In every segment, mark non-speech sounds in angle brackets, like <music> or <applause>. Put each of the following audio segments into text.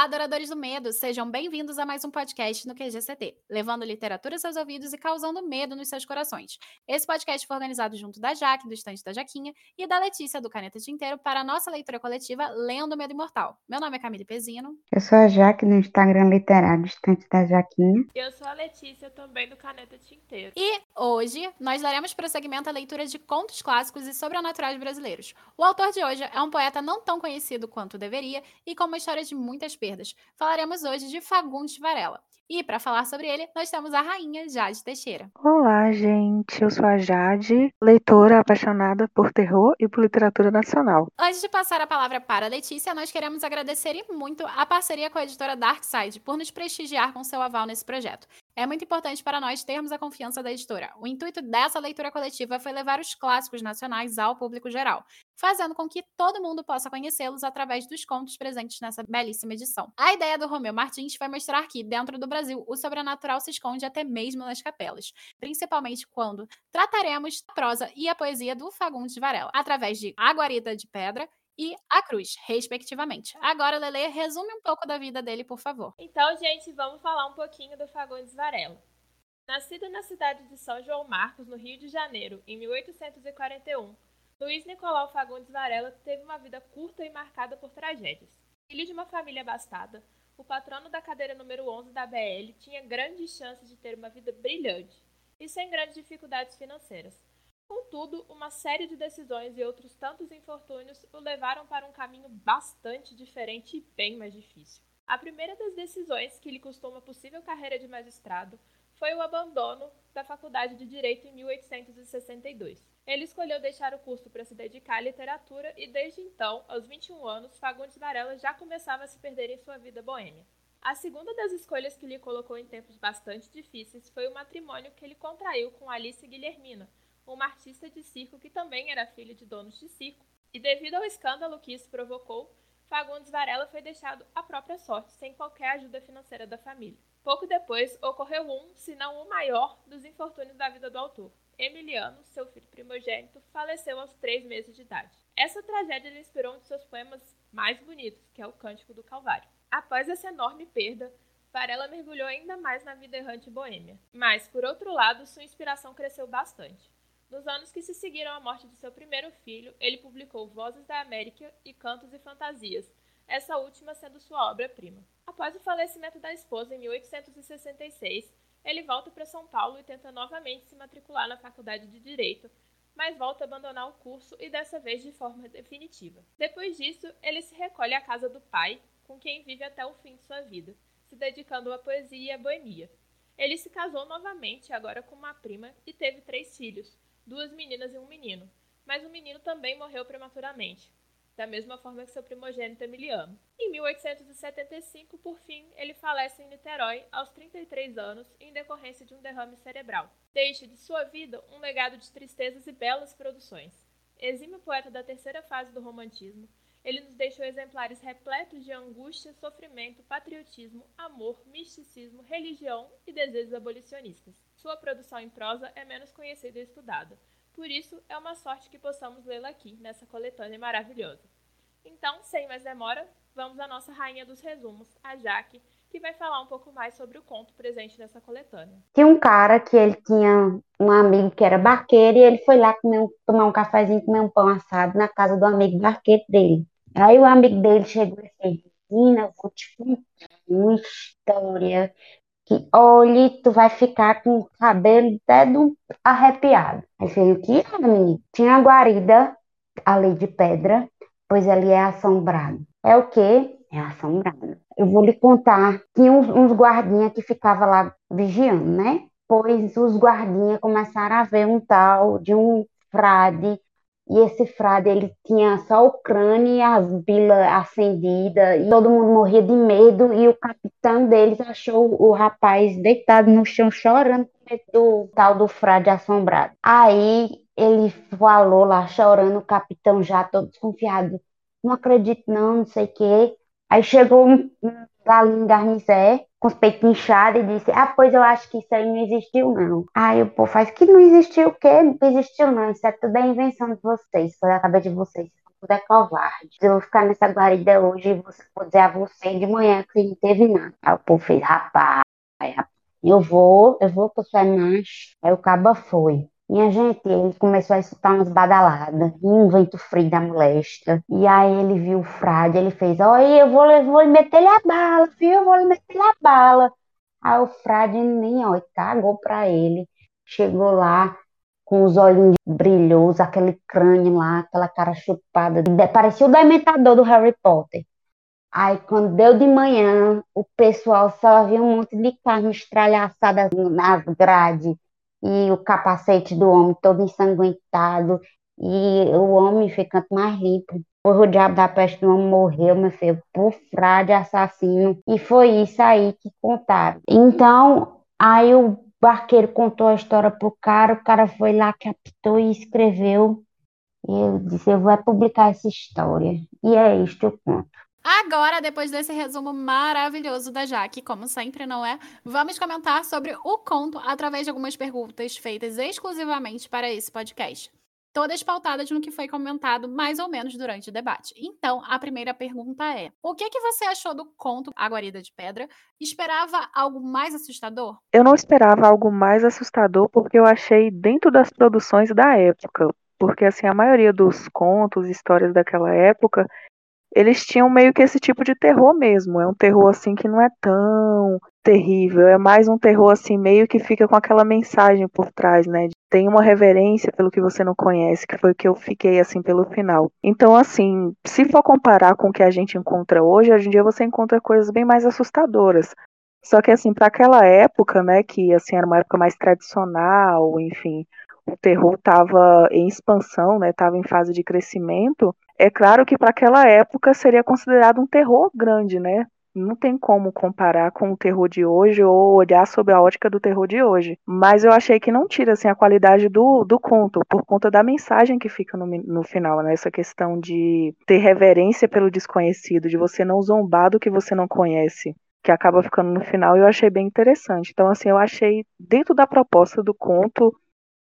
Olá, adoradores do medo! Sejam bem-vindos a mais um podcast no QGCT, levando literatura aos seus ouvidos e causando medo nos seus corações. Esse podcast foi organizado junto da Jaque, do Estante da Jaquinha, e da Letícia, do Caneta Tinteiro, para a nossa leitura coletiva Lendo Medo Imortal. Meu nome é Camille Pezino. Eu sou a Jaque, do Instagram Literário, Estante da Jaquinha. E eu sou a Letícia, também do Caneta Tinteiro. E hoje nós daremos prosseguimento à leitura de contos clássicos e sobrenaturais brasileiros. O autor de hoje é um poeta não tão conhecido quanto deveria e com uma história de muito muitas perdas. Falaremos hoje de Fagundes Varela. E para falar sobre ele, nós temos a rainha Jade Teixeira. Olá, gente. Eu sou a Jade, leitora apaixonada por terror e por literatura nacional. Antes de passar a palavra para a Letícia, nós queremos agradecer muito a parceria com a editora Darkside por nos prestigiar com seu aval nesse projeto. É muito importante para nós termos a confiança da editora. O intuito dessa leitura coletiva foi levar os clássicos nacionais ao público geral, fazendo com que todo mundo possa conhecê-los através dos contos presentes nessa belíssima edição. A ideia do Romeu Martins foi mostrar que, dentro do Brasil, o sobrenatural se esconde até mesmo nas capelas, principalmente quando trataremos a prosa e a poesia do Fagundes Varela, através de A Guarida de Pedra e A Cruz, respectivamente. Agora, Lele, resume um pouco da vida dele, por favor. Então, gente, vamos falar um pouquinho do Fagundes Varela. Nascido na cidade de São João Marcos, no Rio de Janeiro, em 1841, Luiz Nicolau Fagundes Varela teve uma vida curta e marcada por tragédias. Filho de uma família abastada, o patrono da cadeira número 11 da BL tinha grandes chances de ter uma vida brilhante e sem grandes dificuldades financeiras. Contudo, uma série de decisões e outros tantos infortúnios o levaram para um caminho bastante diferente e bem mais difícil. A primeira das decisões que lhe custou uma possível carreira de magistrado foi o abandono da Faculdade de Direito em 1862. Ele escolheu deixar o curso para se dedicar à literatura e, desde então, aos 21 anos, Fagundes Varela já começava a se perder em sua vida boêmia. A segunda das escolhas que lhe colocou em tempos bastante difíceis foi o matrimônio que ele contraiu com Alice Guilhermina, uma artista de circo que também era filha de donos de circo, e devido ao escândalo que isso provocou, Fagundes Varela foi deixado à própria sorte, sem qualquer ajuda financeira da família. Pouco depois, ocorreu um, se não o maior, dos infortúnios da vida do autor. Emiliano, seu filho primogênito, faleceu aos três meses de idade. Essa tragédia inspirou um de seus poemas mais bonitos, que é o Cântico do Calvário. Após essa enorme perda, Varela mergulhou ainda mais na vida errante boêmia. Mas, por outro lado, sua inspiração cresceu bastante. Nos anos que se seguiram à morte de seu primeiro filho, ele publicou Vozes da América e Cantos e Fantasias, essa última sendo sua obra-prima. Após o falecimento da esposa em 1866, ele volta para São Paulo e tenta novamente se matricular na Faculdade de Direito, mas volta a abandonar o curso e dessa vez de forma definitiva. Depois disso, ele se recolhe à casa do pai, com quem vive até o fim de sua vida, se dedicando à poesia e à boemia. Ele se casou novamente, agora com uma prima, e teve três filhos, duas meninas e um menino, mas o menino também morreu prematuramente, da mesma forma que seu primogênito Emiliano. Em 1875, por fim, ele falece em Niterói aos 33 anos em decorrência de um derrame cerebral. Deixa de sua vida um legado de tristezas e belas produções. Exímio poeta da terceira fase do romantismo, ele nos deixou exemplares repletos de angústia, sofrimento, patriotismo, amor, misticismo, religião e desejos abolicionistas. Sua produção em prosa é menos conhecida e estudada. Por isso, é uma sorte que possamos lê-la aqui, nessa coletânea maravilhosa. Então, sem mais demora, vamos à nossa rainha dos resumos, a Jaque, que vai falar um pouco mais sobre o conto presente nessa coletânea. Tinha um cara que ele tinha um amigo que era barqueiro e ele foi lá comer, tomar um cafezinho, comer um pão assado na casa do amigo barqueiro dele. Aí o amigo dele chegou e disse, menina, vou te contar uma história que, olhe, tu vai ficar com o cabelo até do arrepiado. Aí fez o que menino? Tinha a guarida ali de pedra, pois ali é assombrado. É o quê? É assombrado. Eu vou lhe contar. Tinha uns, uns guardinhas que ficavam lá vigiando, né? Pois os guardinhas começaram a ver um tal de um frade e esse frade, ele tinha só o crânio e as bilas acendidas, e todo mundo morria de medo, e o capitão deles achou o rapaz deitado no chão chorando do tal do frade assombrado. Aí ele falou lá chorando, o capitão já todo desconfiado, não acredito não, não sei o quê. Aí chegou um, um galinho garnizé, com os peitos inchados, e disse: Ah, pois eu acho que isso aí não existiu, não. Aí o povo faz que não existiu o quê? Não existiu, não. Isso é tudo a invenção de vocês, foi a cabeça de vocês. tudo é covarde. Eu vou ficar nessa guarida hoje e vou dizer a você de manhã que não teve nada. Aí o povo fez, rapaz, eu vou, eu vou sou macho. Aí o caba foi. Minha gente, ele começou a escutar umas badaladas, e um vento frio da molesta. E aí ele viu o frade, ele fez, olha, eu vou, eu vou meter-lhe a bala, filho, eu vou lhe meter-lhe a bala. Aí o frade nem, ó, cagou pra ele. Chegou lá, com os olhinhos brilhosos, aquele crânio lá, aquela cara chupada. Parecia o dementador do Harry Potter. Aí, quando deu de manhã, o pessoal só viu um monte de carne estralhaçada nas grades e o capacete do homem todo ensanguentado e o homem ficando mais limpo. O diabo da peste do homem morreu, meu filho, por frade assassino. E foi isso aí que contaram. Então, aí o barqueiro contou a história pro cara, o cara foi lá, captou e escreveu. E eu disse, eu vou publicar essa história. E é isto eu conto. Agora, depois desse resumo maravilhoso da Jaque, como sempre, não é? Vamos comentar sobre o conto através de algumas perguntas feitas exclusivamente para esse podcast. Todas pautadas no que foi comentado mais ou menos durante o debate. Então, a primeira pergunta é: o que, que você achou do conto A Guarida de Pedra? Esperava algo mais assustador? Eu não esperava algo mais assustador porque eu achei dentro das produções da época. Porque, assim, a maioria dos contos, histórias daquela época, eles tinham meio que esse tipo de terror mesmo. É um terror assim que não é tão terrível, é mais um terror assim meio que fica com aquela mensagem por trás, né? Tem uma reverência pelo que você não conhece, que foi o que eu fiquei assim pelo final. Então, assim, se for comparar com o que a gente encontra hoje, hoje em dia você encontra coisas bem mais assustadoras. Só que assim, para aquela época, né, que assim era uma época mais tradicional, enfim, o terror estava em expansão, né, estava em fase de crescimento, é claro que para aquela época seria considerado um terror grande, né? Não tem como comparar com o terror de hoje ou olhar sob a ótica do terror de hoje. Mas eu achei que não tira assim, a qualidade do, do conto, por conta da mensagem que fica no, no final, né? Essa questão de ter reverência pelo desconhecido, de você não zombar do que você não conhece que acaba ficando no final, eu achei bem interessante. Então, assim, eu achei, dentro da proposta do conto,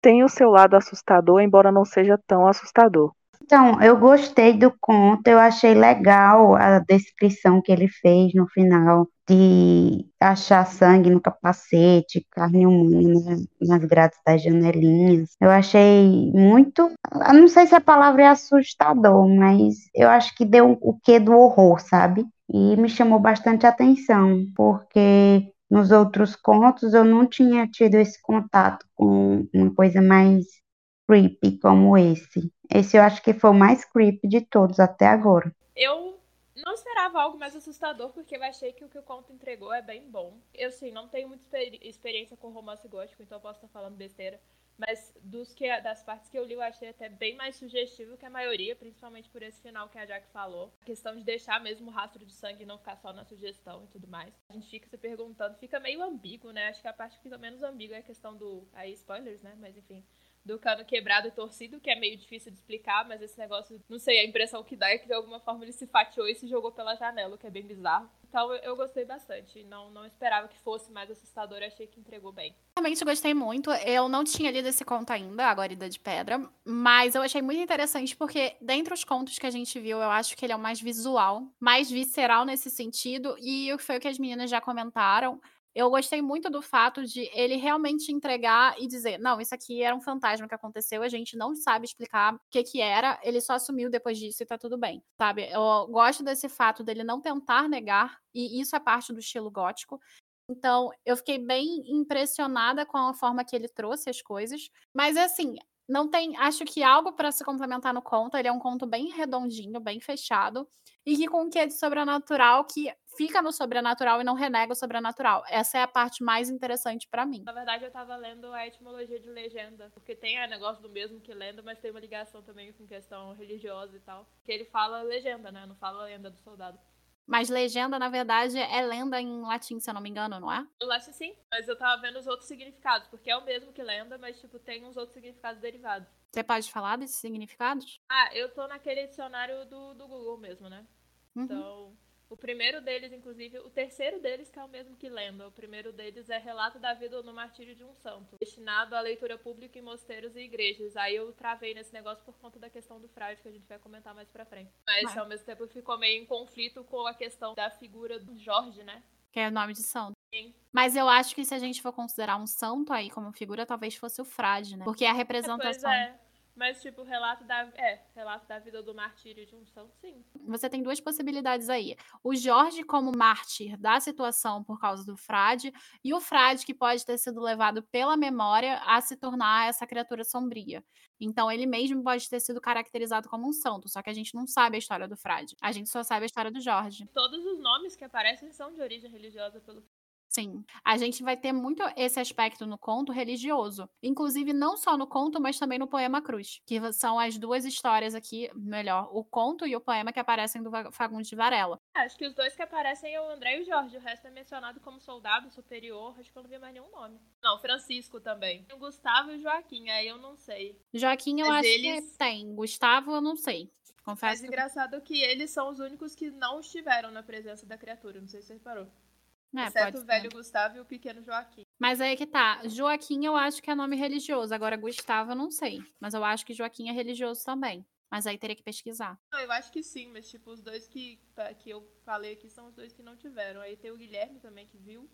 tem o seu lado assustador, embora não seja tão assustador. Então, eu gostei do conto, eu achei legal a descrição que ele fez no final de achar sangue no capacete, carne humana nas grades das janelinhas. Eu achei muito, eu não sei se a palavra é assustador, mas eu acho que deu o quê do horror, sabe? E me chamou bastante atenção, porque nos outros contos eu não tinha tido esse contato com uma coisa mais creepy como esse. Esse eu acho que foi o mais creepy de todos até agora. Eu não esperava algo mais assustador, porque eu achei que o que o conto entregou é bem bom. Eu, sim, não tenho muita experiência com romance gótico, então eu posso estar falando besteira. Mas dos que, das partes que eu li, eu achei até bem mais sugestivo que a maioria, principalmente por esse final que a Jack falou. A questão de deixar mesmo o rastro de sangue e não ficar só na sugestão e tudo mais. A gente fica se perguntando, fica meio ambíguo, né? Acho que a parte que fica menos ambígua é a questão do. Aí, spoilers, né? Mas enfim do cano quebrado e torcido, que é meio difícil de explicar, mas esse negócio, não sei, a impressão que dá é que de alguma forma ele se fatiou e se jogou pela janela, o que é bem bizarro. Então eu gostei bastante. Não, não esperava que fosse mais assustador, achei que entregou bem. Realmente gostei muito. Eu não tinha lido esse conto ainda, A Guarida de Pedra, mas eu achei muito interessante porque, dentre os contos que a gente viu, eu acho que ele é o mais visual, mais visceral nesse sentido, e foi o que as meninas já comentaram eu gostei muito do fato de ele realmente entregar e dizer: não, isso aqui era um fantasma que aconteceu, a gente não sabe explicar o que, que era, ele só assumiu depois disso e tá tudo bem, sabe? Eu gosto desse fato dele não tentar negar, e isso é parte do estilo gótico. Então, eu fiquei bem impressionada com a forma que ele trouxe as coisas. Mas, assim, não tem. Acho que algo para se complementar no conto. Ele é um conto bem redondinho, bem fechado. E que com o que é de sobrenatural que fica no sobrenatural e não renega o sobrenatural. Essa é a parte mais interessante para mim. Na verdade, eu tava lendo a etimologia de legenda, porque tem o negócio do mesmo que lenda, mas tem uma ligação também com questão religiosa e tal. Que ele fala legenda, né? Não fala lenda do soldado. Mas legenda, na verdade, é lenda em latim, se eu não me engano, não é? Eu acho sim, mas eu tava vendo os outros significados, porque é o mesmo que lenda, mas, tipo, tem uns outros significados derivados. Você pode falar desses significados? Ah, eu tô naquele dicionário do, do Google mesmo, né? Uhum. Então, O primeiro deles, inclusive, o terceiro deles que é o mesmo que lembra. O primeiro deles é Relato da Vida no Martírio de um Santo, destinado à leitura pública em mosteiros e igrejas. Aí eu travei nesse negócio por conta da questão do frade, que a gente vai comentar mais pra frente. Mas, ao mesmo tempo ficou meio em conflito com a questão da figura do Jorge, né? Que é o nome de santo. Sim. Mas eu acho que se a gente for considerar um santo aí como figura, talvez fosse o frade, né? Porque a representação. É, pois é. Mas, tipo, relato da, é, relato da vida do martírio de um santo, sim. Você tem duas possibilidades aí. O Jorge como mártir da situação por causa do frade, e o frade que pode ter sido levado pela memória a se tornar essa criatura sombria. Então, ele mesmo pode ter sido caracterizado como um santo, só que a gente não sabe a história do frade. A gente só sabe a história do Jorge. Todos os nomes que aparecem são de origem religiosa pelo Sim, a gente vai ter muito esse aspecto no conto religioso. Inclusive, não só no conto, mas também no poema Cruz, que são as duas histórias aqui, melhor, o conto e o poema que aparecem do Fagundes de Varela. É, acho que os dois que aparecem é o André e o Jorge, o resto é mencionado como soldado superior, acho que eu não vi mais nenhum nome. Não, Francisco também. O Gustavo e o Joaquim, aí eu não sei. Joaquim eu mas acho eles... que tem, Gustavo eu não sei. Confesso. Mas engraçado que eles são os únicos que não estiveram na presença da criatura, não sei se você reparou. É, Exceto o velho Gustavo e o pequeno Joaquim. Mas aí que tá. Joaquim eu acho que é nome religioso. Agora, Gustavo eu não sei. Mas eu acho que Joaquim é religioso também. Mas aí teria que pesquisar. Não, eu acho que sim, mas tipo, os dois que, que eu falei aqui são os dois que não tiveram. Aí tem o Guilherme também que viu.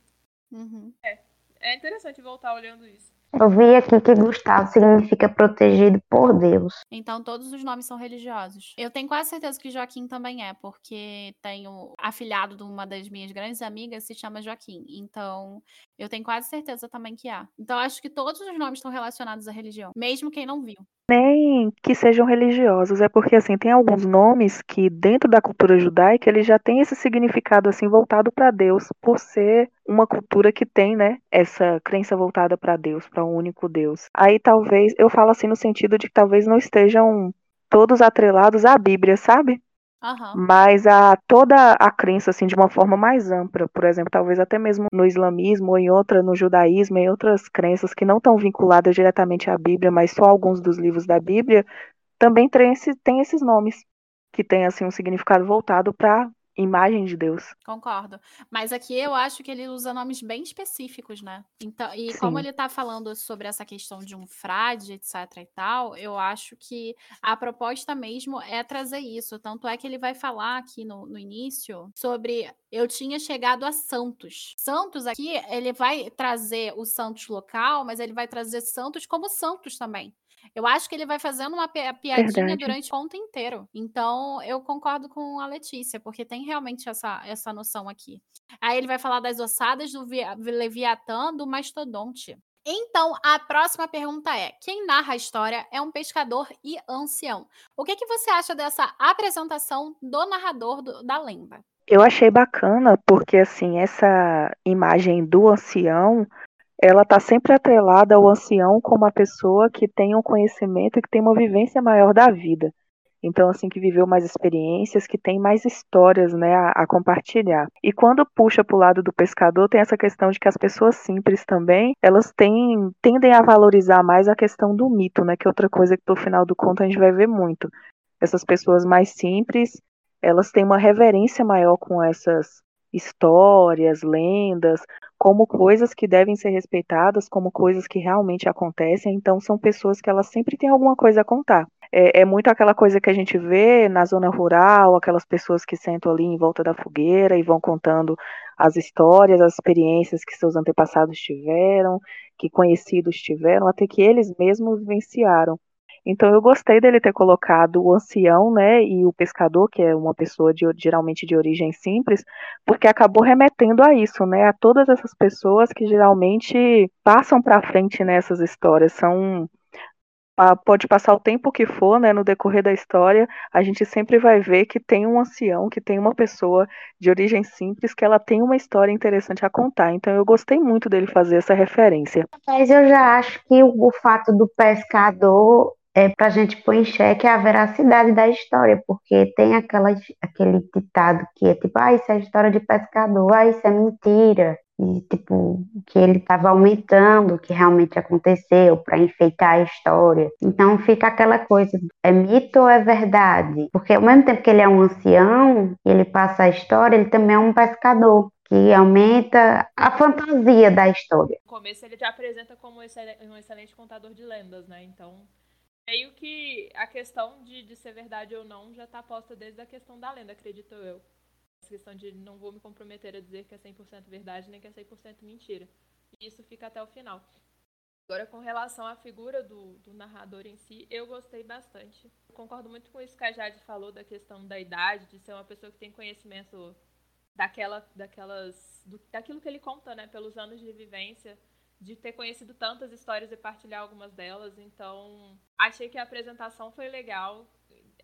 Uhum. É. É interessante voltar olhando isso. Eu vi aqui que Gustavo significa protegido por Deus. Então todos os nomes são religiosos. Eu tenho quase certeza que Joaquim também é, porque tenho afilhado de uma das minhas grandes amigas se chama Joaquim. Então eu tenho quase certeza também que há. Então acho que todos os nomes estão relacionados à religião, mesmo quem não viu nem que sejam religiosos, é porque assim tem alguns nomes que dentro da cultura judaica ele já tem esse significado assim voltado para Deus, por ser uma cultura que tem, né, essa crença voltada para Deus, para um único Deus. Aí talvez eu falo assim no sentido de que talvez não estejam todos atrelados à Bíblia, sabe? Mas a toda a crença assim de uma forma mais ampla, por exemplo, talvez até mesmo no islamismo ou em outra no judaísmo, em outras crenças que não estão vinculadas diretamente à Bíblia, mas só alguns dos livros da Bíblia, também tem, esse, tem esses nomes que têm assim um significado voltado para imagem de Deus. Concordo. Mas aqui eu acho que ele usa nomes bem específicos, né? Então, e Sim. como ele tá falando sobre essa questão de um frade, etc e tal, eu acho que a proposta mesmo é trazer isso. Tanto é que ele vai falar aqui no, no início sobre eu tinha chegado a Santos. Santos aqui, ele vai trazer o Santos local, mas ele vai trazer Santos como Santos também. Eu acho que ele vai fazendo uma piadinha Verdade. durante o conto inteiro. Então, eu concordo com a Letícia, porque tem realmente essa, essa noção aqui. Aí ele vai falar das ossadas do Leviatã, do Mastodonte. Então, a próxima pergunta é: quem narra a história é um pescador e ancião. O que, que você acha dessa apresentação do narrador do, da lenda? Eu achei bacana, porque assim, essa imagem do ancião ela está sempre atrelada ao ancião como a pessoa que tem um conhecimento e que tem uma vivência maior da vida. Então, assim, que viveu mais experiências, que tem mais histórias, né, a, a compartilhar. E quando puxa para o lado do pescador, tem essa questão de que as pessoas simples também, elas têm, tendem a valorizar mais a questão do mito, né, que é outra coisa que no final do conto a gente vai ver muito. Essas pessoas mais simples, elas têm uma reverência maior com essas histórias, lendas, como coisas que devem ser respeitadas, como coisas que realmente acontecem. Então, são pessoas que elas sempre têm alguma coisa a contar. É, é, muito aquela coisa que a gente vê na zona rural, aquelas pessoas que sentam ali em volta da fogueira e vão contando as histórias, as experiências que seus antepassados tiveram, que conhecidos tiveram, até que eles mesmos vivenciaram. Então eu gostei dele ter colocado o ancião, né, e o pescador, que é uma pessoa de, geralmente de origem simples, porque acabou remetendo a isso, né, a todas essas pessoas que geralmente passam para frente nessas histórias, são pode passar o tempo que for, né, no decorrer da história, a gente sempre vai ver que tem um ancião, que tem uma pessoa de origem simples, que ela tem uma história interessante a contar. Então eu gostei muito dele fazer essa referência. Mas eu já acho que o fato do pescador é para a gente pôr em xeque a veracidade da história, porque tem aquela, aquele ditado que é tipo, ah, isso é história de pescador, ah, isso é mentira. e tipo que ele estava aumentando o que realmente aconteceu para enfeitar a história. Então fica aquela coisa, é mito ou é verdade? Porque ao mesmo tempo que ele é um ancião, ele passa a história, ele também é um pescador que aumenta a fantasia da história. No começo ele te apresenta como um excelente contador de lendas, né? Então meio que a questão de, de ser verdade ou não já está posta desde a questão da lenda, acredito eu questão de não vou me comprometer a dizer que é 100% verdade nem que é 100% mentira. E isso fica até o final. Agora, com relação à figura do, do narrador em si, eu gostei bastante. Eu concordo muito com isso que a Jade falou da questão da idade, de ser uma pessoa que tem conhecimento daquela, daquelas, do, daquilo que ele conta, né, pelos anos de vivência, de ter conhecido tantas histórias e partilhar algumas delas. Então, achei que a apresentação foi legal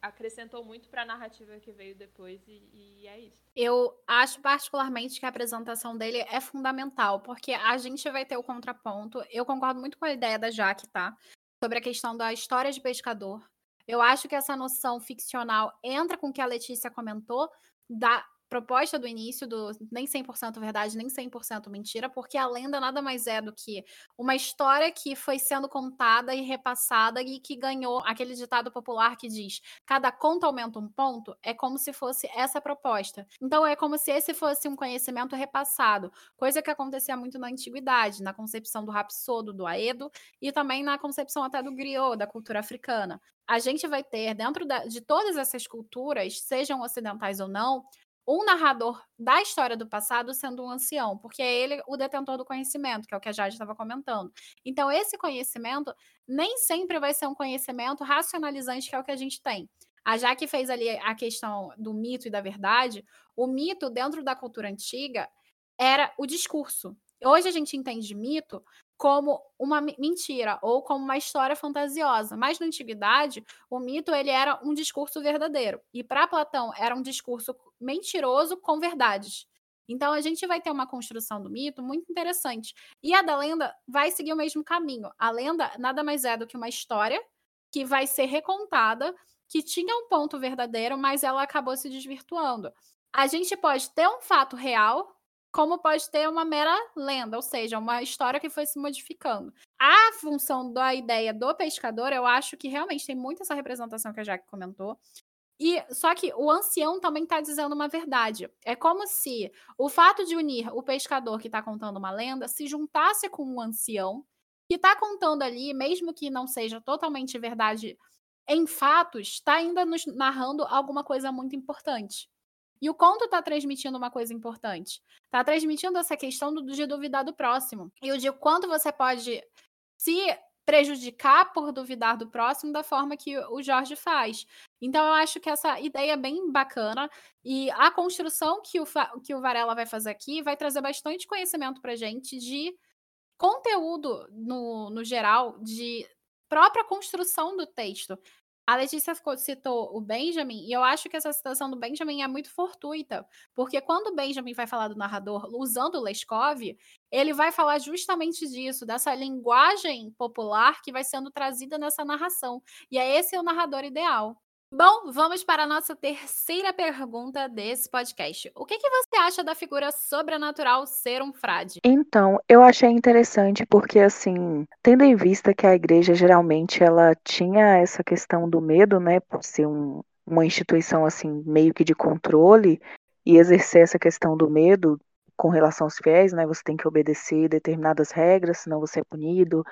acrescentou muito para a narrativa que veio depois e, e, é isso. Eu acho particularmente que a apresentação dele é fundamental, porque a gente vai ter o contraponto. Eu concordo muito com a ideia da Jaque, tá? Sobre a questão da história de pescador. Eu acho que essa noção ficcional entra com o que a Letícia comentou da proposta do início do nem 100% verdade, nem 100% mentira, porque a lenda nada mais é do que uma história que foi sendo contada e repassada e que ganhou aquele ditado popular que diz: cada conta aumenta um ponto, é como se fosse essa proposta. Então é como se esse fosse um conhecimento repassado, coisa que acontecia muito na antiguidade, na concepção do rapsodo, do aedo e também na concepção até do griot, da cultura africana. A gente vai ter dentro de todas essas culturas, sejam ocidentais ou não, um narrador da história do passado sendo um ancião, porque é ele o detentor do conhecimento, que é o que a Jade estava comentando. Então, esse conhecimento nem sempre vai ser um conhecimento racionalizante, que é o que a gente tem. A Jaque fez ali a questão do mito e da verdade. O mito, dentro da cultura antiga, era o discurso. Hoje a gente entende mito como uma mentira ou como uma história fantasiosa. Mas na antiguidade, o mito ele era um discurso verdadeiro. E para Platão era um discurso mentiroso com verdades. Então a gente vai ter uma construção do mito muito interessante. E a da lenda vai seguir o mesmo caminho. A lenda nada mais é do que uma história que vai ser recontada, que tinha um ponto verdadeiro, mas ela acabou se desvirtuando. A gente pode ter um fato real como pode ter uma mera lenda, ou seja, uma história que foi se modificando. A função da ideia do pescador, eu acho que realmente tem muito essa representação que a Jack comentou. E só que o ancião também está dizendo uma verdade. É como se o fato de unir o pescador que está contando uma lenda se juntasse com um ancião que está contando ali, mesmo que não seja totalmente verdade em fatos, está ainda nos narrando alguma coisa muito importante. E o conto está transmitindo uma coisa importante. Está transmitindo essa questão do, de duvidar do próximo. E o de quanto você pode se prejudicar por duvidar do próximo da forma que o Jorge faz. Então eu acho que essa ideia é bem bacana e a construção que o, que o Varela vai fazer aqui vai trazer bastante conhecimento para gente de conteúdo no, no geral, de própria construção do texto. A Letícia citou o Benjamin, e eu acho que essa citação do Benjamin é muito fortuita, porque quando o Benjamin vai falar do narrador usando o Leskov, ele vai falar justamente disso, dessa linguagem popular que vai sendo trazida nessa narração. E é esse o narrador ideal. Bom, vamos para a nossa terceira pergunta desse podcast. O que, que, você acha da figura sobrenatural ser um frade? Então, eu achei interessante porque, assim, tendo em vista que a igreja geralmente ela tinha essa questão do medo, né, por ser um, uma instituição, assim, meio que de controle e exercer essa questão do medo com relação aos fiéis, né, você tem que obedecer determinadas regras, senão você é punido,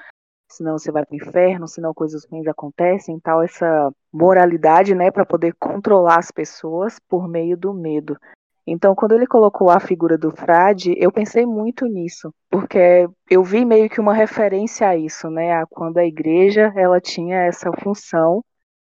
senão você vai para o inferno, senão coisas ruins acontecem, tal essa moralidade, né, para poder controlar as pessoas por meio do medo. Então, quando ele colocou a figura do frade, eu pensei muito nisso, porque eu vi meio que uma referência a isso, né, a quando a igreja ela tinha essa função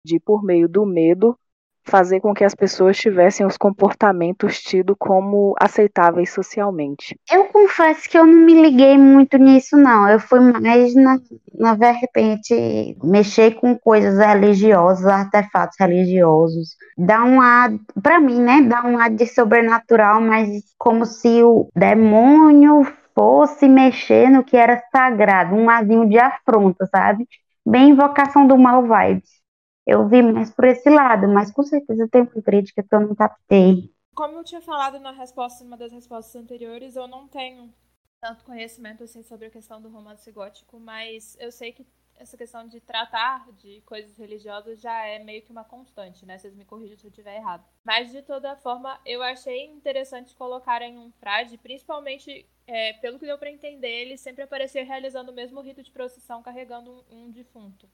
de por meio do medo fazer com que as pessoas tivessem os comportamentos tidos como aceitáveis socialmente. Eu confesso que eu não me liguei muito nisso, não. Eu fui mais na, na repente mexer com coisas religiosas, artefatos religiosos. Dá um ar, para mim, né? Dá um ar de sobrenatural, mas como se o demônio fosse mexer no que era sagrado, um arzinho de afronta, sabe? Bem invocação do mal vibes eu vi mais por esse lado, mas com certeza tem uma crítica que eu não captei. Como eu tinha falado na resposta, uma das respostas anteriores, eu não tenho tanto conhecimento assim sobre a questão do romance gótico, mas eu sei que essa questão de tratar de coisas religiosas já é meio que uma constante, né? Vocês me corrijam se eu estiver errado. Mas de toda forma, eu achei interessante colocarem um frade, principalmente é, pelo que deu para entender, ele sempre aparecia realizando o mesmo rito de procissão carregando um, um defunto.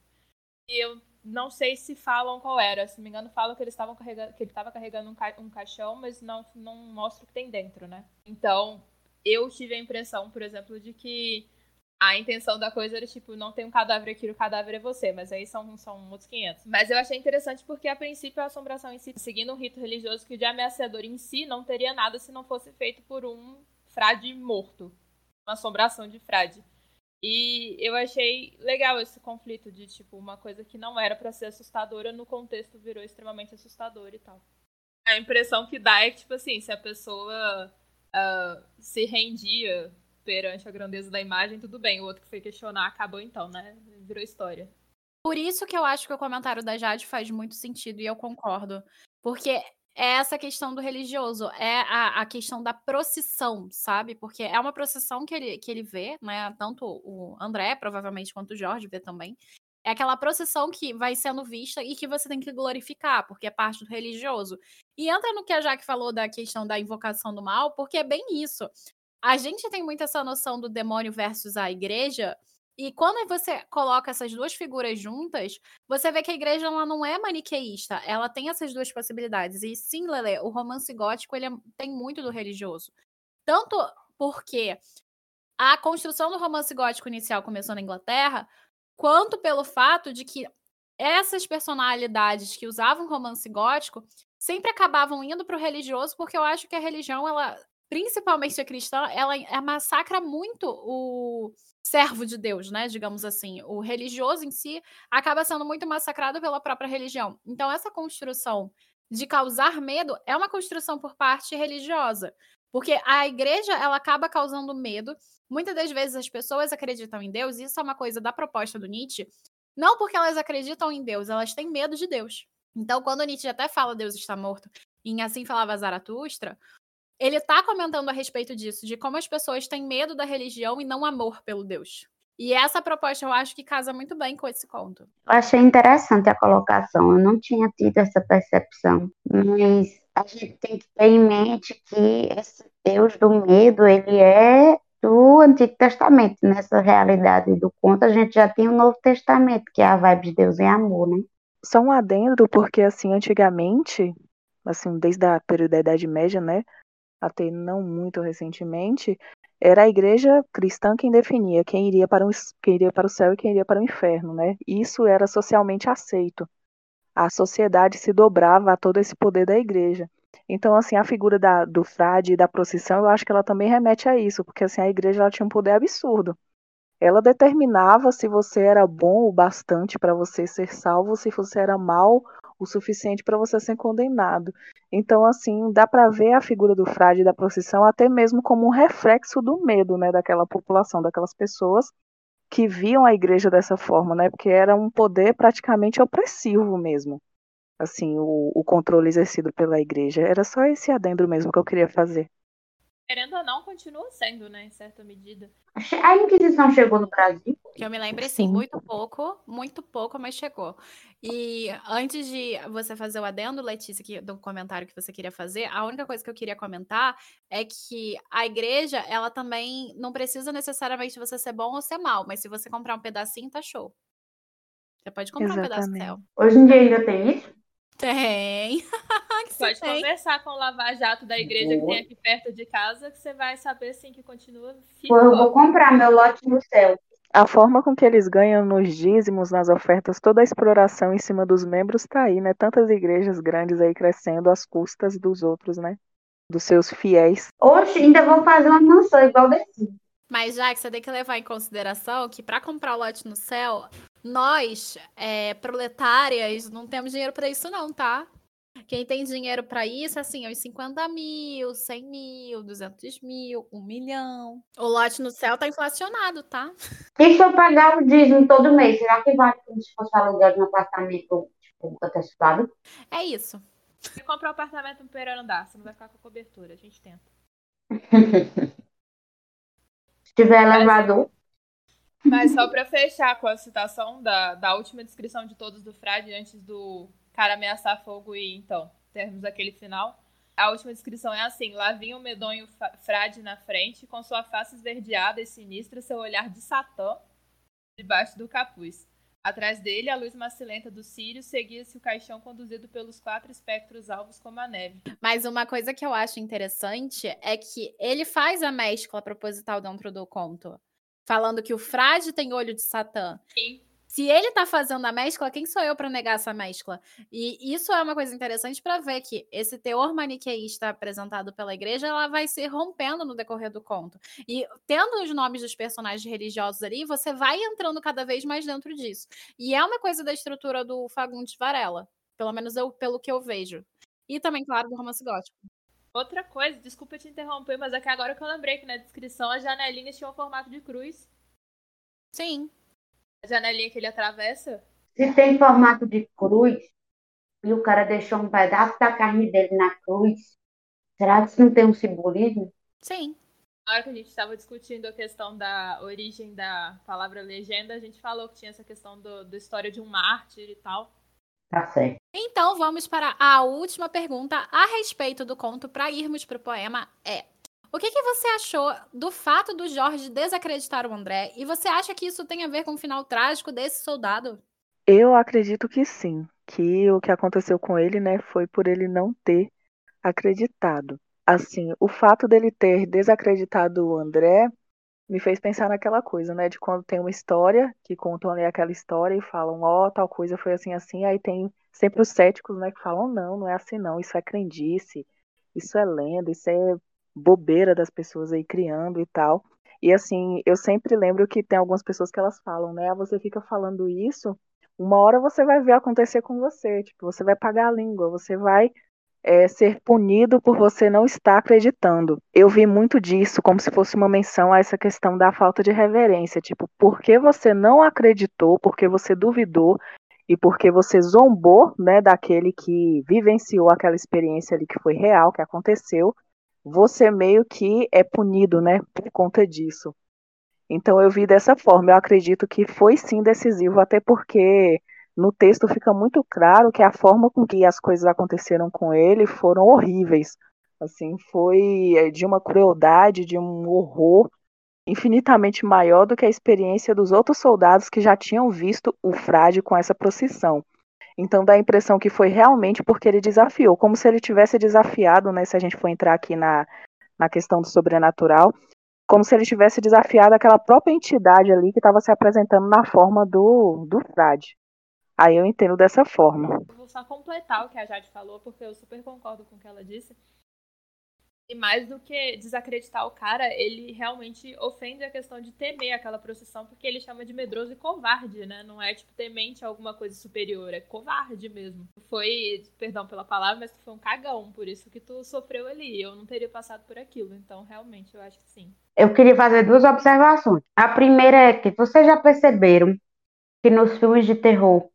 E eu não sei se falam qual era. Se não me engano, falam que eles estavam carregando, que ele estava carregando um, ca um caixão, mas não, não mostra o que tem dentro, né? Então, eu tive a impressão, por exemplo, de que a intenção da coisa era, tipo, não tem um cadáver aqui, o cadáver é você, mas aí são, são outros 500. Mas eu achei interessante porque, a princípio, a assombração em si, seguindo um rito religioso que o de ameaçador em si não teria nada se não fosse feito por um frade morto. Uma assombração de frade. E eu achei legal esse conflito de, tipo, uma coisa que não era para ser assustadora, no contexto virou extremamente assustador e tal. A impressão que dá é que, tipo assim, se a pessoa uh, se rendia perante a grandeza da imagem, tudo bem. O outro que foi questionar acabou então, né? Virou história. Por isso que eu acho que o comentário da Jade faz muito sentido e eu concordo. Porque é essa questão do religioso, é a, a, questão da procissão, sabe? Porque é uma procissão que ele, que ele vê, né? Tanto o André, provavelmente, quanto o Jorge vê também. É aquela procissão que vai sendo vista e que você tem que glorificar, porque é parte do religioso. E entra no que a Jaque falou da questão da invocação do mal, porque é bem isso. A gente tem muito essa noção do demônio versus a igreja, e quando você coloca essas duas figuras juntas, você vê que a igreja ela não é maniqueísta, ela tem essas duas possibilidades. E sim, Lele, o romance gótico ele é, tem muito do religioso. Tanto porque a construção do romance gótico inicial começou na Inglaterra, quanto pelo fato de que essas personalidades que usavam romance gótico sempre acabavam indo para o religioso, porque eu acho que a religião, ela, principalmente a cristã, ela massacra muito o servo de Deus, né? Digamos assim. O religioso em si acaba sendo muito massacrado pela própria religião. Então, essa construção de causar medo é uma construção por parte religiosa. Porque a igreja, ela acaba causando medo. Muitas das vezes as pessoas acreditam em Deus, e isso é uma coisa da proposta do Nietzsche, não porque elas acreditam em Deus, elas têm medo de Deus. Então, quando Nietzsche até fala Deus está morto, em Assim Falava Zaratustra, ele está comentando a respeito disso, de como as pessoas têm medo da religião e não amor pelo Deus. E essa proposta eu acho que casa muito bem com esse conto. Eu achei interessante a colocação, eu não tinha tido essa percepção, mas a gente tem que ter em mente que esse Deus do medo, ele é do Antigo Testamento, nessa realidade do conto, a gente já tem o Novo Testamento, que é a vibe de Deus em amor, né? Só um adendo, porque assim, antigamente, assim, desde a período da Idade Média, né, até não muito recentemente, era a igreja cristã quem definia quem iria para o, quem iria para o céu e quem iria para o inferno, né? Isso era socialmente aceito. A sociedade se dobrava a todo esse poder da igreja. Então, assim, a figura da, do frade e da procissão, eu acho que ela também remete a isso, porque assim, a igreja ela tinha um poder absurdo. Ela determinava se você era bom o bastante para você ser salvo, se você era mal o suficiente para você ser condenado. Então, assim, dá para ver a figura do frade da procissão até mesmo como um reflexo do medo, né, daquela população, daquelas pessoas que viam a igreja dessa forma, né, porque era um poder praticamente opressivo mesmo. Assim, o, o controle exercido pela igreja. Era só esse adendo mesmo que eu queria fazer querendo ou não, continua sendo, né, em certa medida. A Inquisição chegou no Brasil? Que eu me lembre, sim, muito pouco, muito pouco, mas chegou. E antes de você fazer o adendo, Letícia, que, do comentário que você queria fazer, a única coisa que eu queria comentar é que a igreja, ela também não precisa necessariamente você ser bom ou ser mal, mas se você comprar um pedacinho, tá show. Você pode comprar Exatamente. um pedaço do céu. Hoje em dia ainda tem isso? Tem. <laughs> Pode tem. conversar com o Lava Jato da igreja Boa. que tem aqui perto de casa, que você vai saber sim que continua. Eu vou comprar meu lote no céu. A forma com que eles ganham nos dízimos, nas ofertas, toda a exploração em cima dos membros tá aí, né? Tantas igrejas grandes aí crescendo às custas dos outros, né? Dos seus fiéis. Oxe, ainda vou fazer uma mansão igual desse. Mas já que você tem que levar em consideração que para comprar o lote no céu, nós, é, proletárias, não temos dinheiro para isso, não, tá? Quem tem dinheiro para isso, assim, é uns 50 mil, 100 mil, 200 mil, 1 milhão. O lote no céu tá inflacionado, tá? E se eu pagar o dízimo todo mês, será que vai como se fosse aluguel de um apartamento, tipo, antecipado? É isso. Você compra um apartamento no primeiro andar, você não vai ficar com a cobertura, a gente tenta. <laughs> tiver elevador. Mas só pra fechar com a citação da, da última descrição de todos do Frade, antes do cara ameaçar fogo e então termos aquele final. A última descrição é assim: lá vinha o medonho frade na frente, com sua face esverdeada e sinistra, seu olhar de Satã debaixo do capuz. Atrás dele, a luz macilenta do Sírio seguia-se o caixão conduzido pelos quatro espectros alvos como a neve. Mas uma coisa que eu acho interessante é que ele faz a mescla proposital dentro do conto. Falando que o frade tem olho de Satã. Sim. Se ele tá fazendo a mescla, quem sou eu para negar essa mescla? E isso é uma coisa interessante para ver que esse teor maniqueísta apresentado pela igreja, ela vai se rompendo no decorrer do conto. E tendo os nomes dos personagens religiosos ali, você vai entrando cada vez mais dentro disso. E é uma coisa da estrutura do Fagundes Varela, pelo menos eu, pelo que eu vejo. E também, claro, do romance gótico. Outra coisa, desculpa te interromper, mas é que agora que eu lembrei que na descrição as janelinhas tinham formato de cruz. Sim. A janelinha que ele atravessa? Se tem formato de cruz e o cara deixou um pedaço da carne dele na cruz, será que isso não tem um simbolismo? Sim. Na hora que a gente estava discutindo a questão da origem da palavra legenda, a gente falou que tinha essa questão do, da história de um mártir e tal. Tá certo. Então vamos para a última pergunta a respeito do conto para irmos para o poema é o que, que, você achou do fato do Jorge desacreditar o André? E você acha que isso tem a ver com o final trágico desse soldado? Eu acredito que sim. Que o que aconteceu com ele, né, foi por ele não ter acreditado. Assim, o fato dele ter desacreditado o André me fez pensar naquela coisa, né, de quando tem uma história, que contam ali aquela história e falam, ó, oh, tal coisa foi assim, assim, aí tem sempre os céticos, né, que falam, não, não é assim não, isso é crendice, isso é lenda, isso é bobeira das pessoas aí criando e tal. E assim, eu sempre lembro que tem algumas pessoas que elas falam, né? Ah, você fica falando isso, uma hora você vai ver acontecer com você. Tipo, você vai pagar a língua, você vai é, ser punido por você não estar acreditando. Eu vi muito disso como se fosse uma menção a essa questão da falta de reverência. Tipo, por que você não acreditou, porque você duvidou e porque você zombou, né, daquele que vivenciou aquela experiência ali que foi real, que aconteceu, você meio que é punido, né, por conta disso. Então eu vi dessa forma. Eu acredito que foi sim decisivo, até porque no texto fica muito claro que a forma com que as coisas aconteceram com ele foram horríveis. Assim, foi é, de uma crueldade, de um horror infinitamente maior do que a experiência dos outros soldados que já tinham visto o frade com essa procissão. Então dá a impressão que foi realmente porque ele desafiou, como se ele tivesse desafiado, né, se a gente for entrar aqui na, na questão do sobrenatural, como se ele tivesse desafiado aquela própria entidade ali que estava se apresentando na forma do, do frade. Aí eu entendo dessa forma. Vou só completar o que a Jade falou, porque eu super concordo com o que ela disse. E mais do que desacreditar o cara, ele realmente ofende a questão de temer aquela procissão, porque ele chama de medroso e covarde, né? Não é, tipo, temente a alguma coisa superior, é covarde mesmo. Foi, perdão pela palavra, mas tu foi um cagão, por isso que tu sofreu ali. Eu não teria passado por aquilo, então realmente eu acho que sim. Eu queria fazer duas observações. A primeira é que vocês já perceberam que nos filmes de terror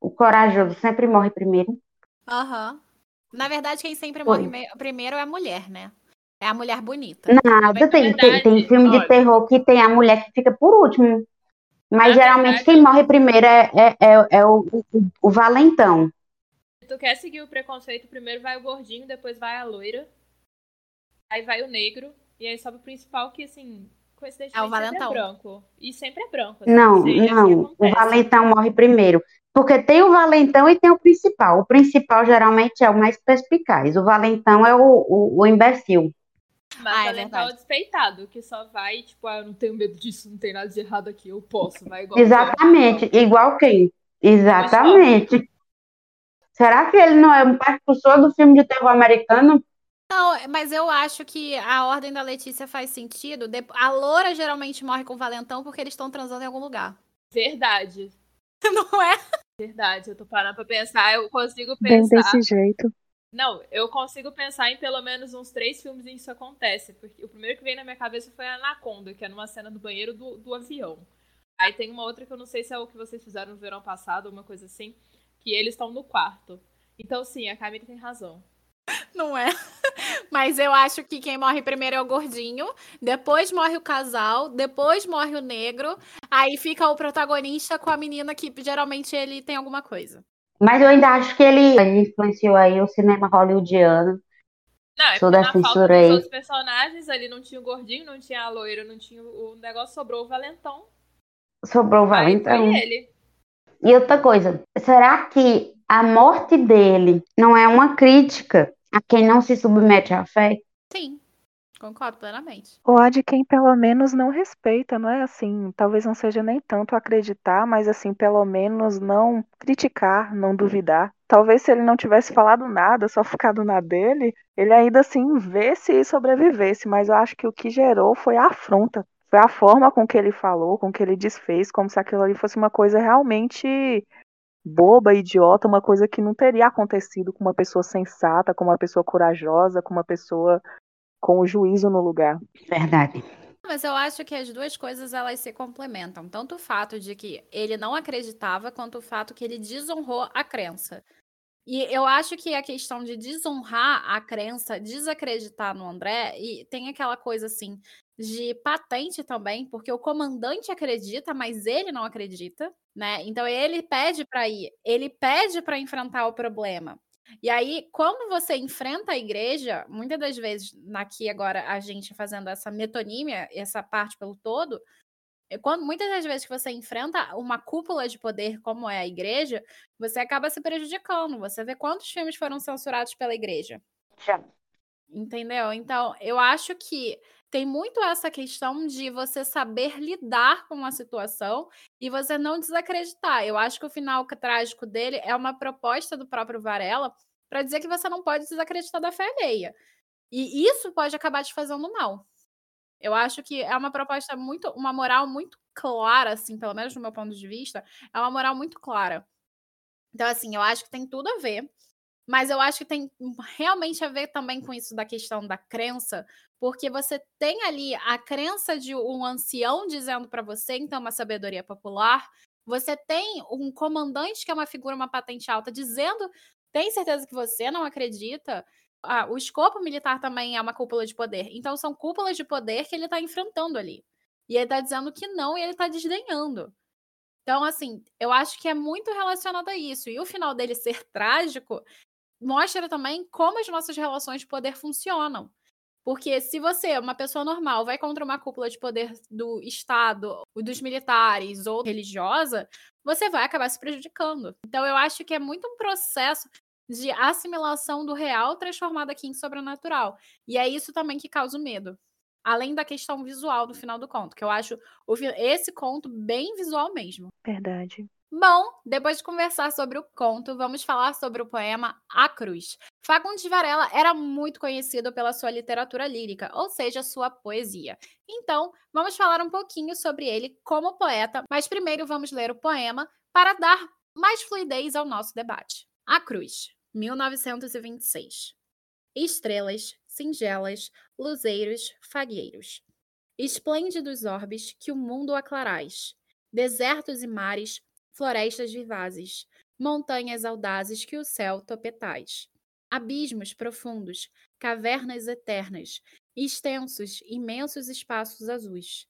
o corajoso sempre morre primeiro? Aham. Uhum. Na verdade, quem sempre morre primeiro é a mulher, né? É a mulher bonita. Nada, tem, tem, tem filme olha, de terror que tem a mulher que fica por último. Mas geralmente verdade, quem morre primeiro é, é, é, é o, o, o, valentão. Se tu quer seguir o preconceito, primeiro vai o gordinho, depois vai a loira. Aí vai o negro. E aí sobe o principal que, assim, coincidentemente é o valentão. é branco. E sempre é branco. Assim, não, não. O valentão morre primeiro. Porque tem o valentão e tem o principal. O principal geralmente é o mais perspicaz. O valentão é o, o, o imbecil. Mas ah, é valentão é o despeitado, que só vai, tipo, ah, eu não tenho medo disso, não tem nada de errado aqui, eu posso. Vai igual Exatamente, igual quem? Exatamente. Será que ele não é um precursor do filme de terror americano? Não, mas eu acho que a ordem da Letícia faz sentido. A loura geralmente morre com o valentão porque eles estão transando em algum lugar. Verdade. <laughs> Não é? Verdade, eu tô parando pra pensar, eu consigo pensar. Bem desse jeito. Não, eu consigo pensar em pelo menos uns três filmes em que isso acontece. Porque o primeiro que veio na minha cabeça foi a Anaconda, que é numa cena do banheiro do, do avião. Aí tem uma outra que eu não sei se é o que vocês fizeram no verão passado, ou uma coisa assim, que eles estão no quarto. Então, sim, a Camila tem razão. Não é? Mas eu acho que quem morre primeiro é o gordinho, depois morre o casal, depois morre o negro, aí fica o protagonista com a menina que geralmente ele tem alguma coisa. Mas eu ainda acho que ele, ele influenciou aí o cinema hollywoodiano. Não, é Toda na falta censura dos outros personagens, ali não tinha o gordinho, não tinha a loira, não tinha o o negócio, sobrou o valentão. Sobrou o Aí Valentão. foi ele. E outra coisa, será que a morte dele não é uma crítica a quem não se submete à fé? Sim, concordo plenamente. Ou há de quem pelo menos não respeita, não é assim? Talvez não seja nem tanto acreditar, mas assim, pelo menos não criticar, não duvidar. Talvez se ele não tivesse falado nada, só <laughs> ficado na dele, ele ainda assim vesse e sobrevivesse. Mas eu acho que o que gerou foi a afronta. Foi a forma com que ele falou, com que ele desfez, como se aquilo ali fosse uma coisa realmente boba, idiota, uma coisa que não teria acontecido com uma pessoa sensata, com uma pessoa corajosa, com uma pessoa com o juízo no lugar. Verdade. Mas eu acho que as duas coisas elas se complementam. Tanto o fato de que ele não acreditava, quanto o fato que ele desonrou a crença. E eu acho que a questão de desonrar a crença, desacreditar no André, e tem aquela coisa assim de patente também, porque o comandante acredita, mas ele não acredita, né? Então ele pede para ir, ele pede para enfrentar o problema. E aí, quando você enfrenta a igreja, muitas das vezes, aqui agora a gente fazendo essa metonímia, essa parte pelo todo, é quando, muitas das vezes que você enfrenta uma cúpula de poder como é a igreja, você acaba se prejudicando. Você vê quantos filmes foram censurados pela igreja. Já. Entendeu? Então, eu acho que tem muito essa questão de você saber lidar com a situação e você não desacreditar. Eu acho que o final trágico dele é uma proposta do próprio Varela para dizer que você não pode desacreditar da fé alheia. E isso pode acabar te fazendo mal. Eu acho que é uma proposta muito, uma moral muito clara, assim, pelo menos no meu ponto de vista, é uma moral muito clara. Então, assim, eu acho que tem tudo a ver. Mas eu acho que tem realmente a ver também com isso da questão da crença, porque você tem ali a crença de um ancião dizendo para você, então, uma sabedoria popular. Você tem um comandante que é uma figura, uma patente alta, dizendo, tem certeza que você não acredita. Ah, o escopo militar também é uma cúpula de poder. Então, são cúpulas de poder que ele está enfrentando ali. E ele está dizendo que não e ele está desdenhando. Então, assim, eu acho que é muito relacionado a isso. E o final dele ser trágico mostra também como as nossas relações de poder funcionam. Porque se você, uma pessoa normal, vai contra uma cúpula de poder do Estado, dos militares ou religiosa, você vai acabar se prejudicando. Então, eu acho que é muito um processo de assimilação do real transformado aqui em sobrenatural. E é isso também que causa o medo. Além da questão visual do final do conto, que eu acho esse conto bem visual mesmo. Verdade. Bom, depois de conversar sobre o conto, vamos falar sobre o poema A Cruz. Fagundes Varela era muito conhecido pela sua literatura lírica, ou seja, sua poesia. Então, vamos falar um pouquinho sobre ele como poeta, mas primeiro vamos ler o poema para dar mais fluidez ao nosso debate. A Cruz, 1926. Estrelas, singelas, luzeiros, fagueiros. Esplêndidos orbes que o mundo aclarais. Desertos e mares, florestas vivazes, montanhas audazes que o céu topetais. Abismos profundos, cavernas eternas, extensos, imensos espaços azuis.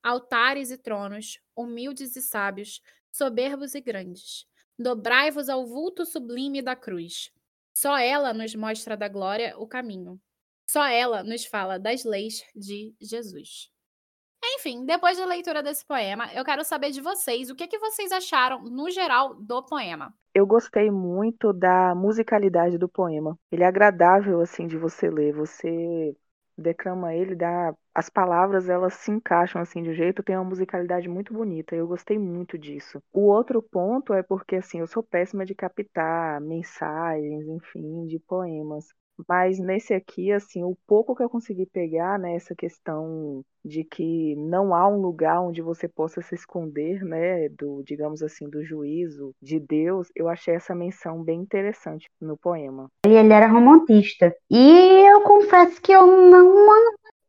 Altares e tronos, humildes e sábios, soberbos e grandes. Dobrai-vos ao vulto sublime da cruz. Só ela nos mostra da glória o caminho. Só ela nos fala das leis de Jesus. Enfim, depois da leitura desse poema, eu quero saber de vocês o que, que vocês acharam, no geral, do poema. Eu gostei muito da musicalidade do poema. Ele é agradável assim de você ler. Você declama ele, dá as palavras elas se encaixam assim de um jeito, tem uma musicalidade muito bonita. Eu gostei muito disso. O outro ponto é porque assim, eu sou péssima de captar mensagens, enfim, de poemas. Mas nesse aqui, assim, o pouco que eu consegui pegar, né, essa questão de que não há um lugar onde você possa se esconder, né, do, digamos assim, do juízo de Deus, eu achei essa menção bem interessante no poema. Ele era romantista. E eu confesso que eu não,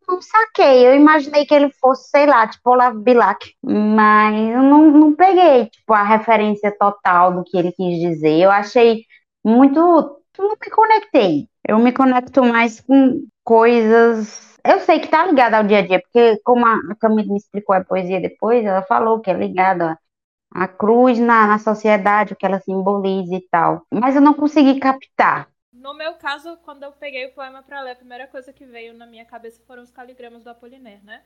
não saquei. Eu imaginei que ele fosse, sei lá, tipo Olavo Bilac. Mas eu não, não peguei, tipo, a referência total do que ele quis dizer. Eu achei muito. Não me conectei. Eu me conecto mais com coisas. Eu sei que tá ligada ao dia a dia, porque como a Camila me explicou a poesia depois, ela falou que é ligada à cruz na, na sociedade, o que ela simboliza e tal. Mas eu não consegui captar. No meu caso, quando eu peguei o poema para ler, a primeira coisa que veio na minha cabeça foram os caligramas do Apollinaire, né?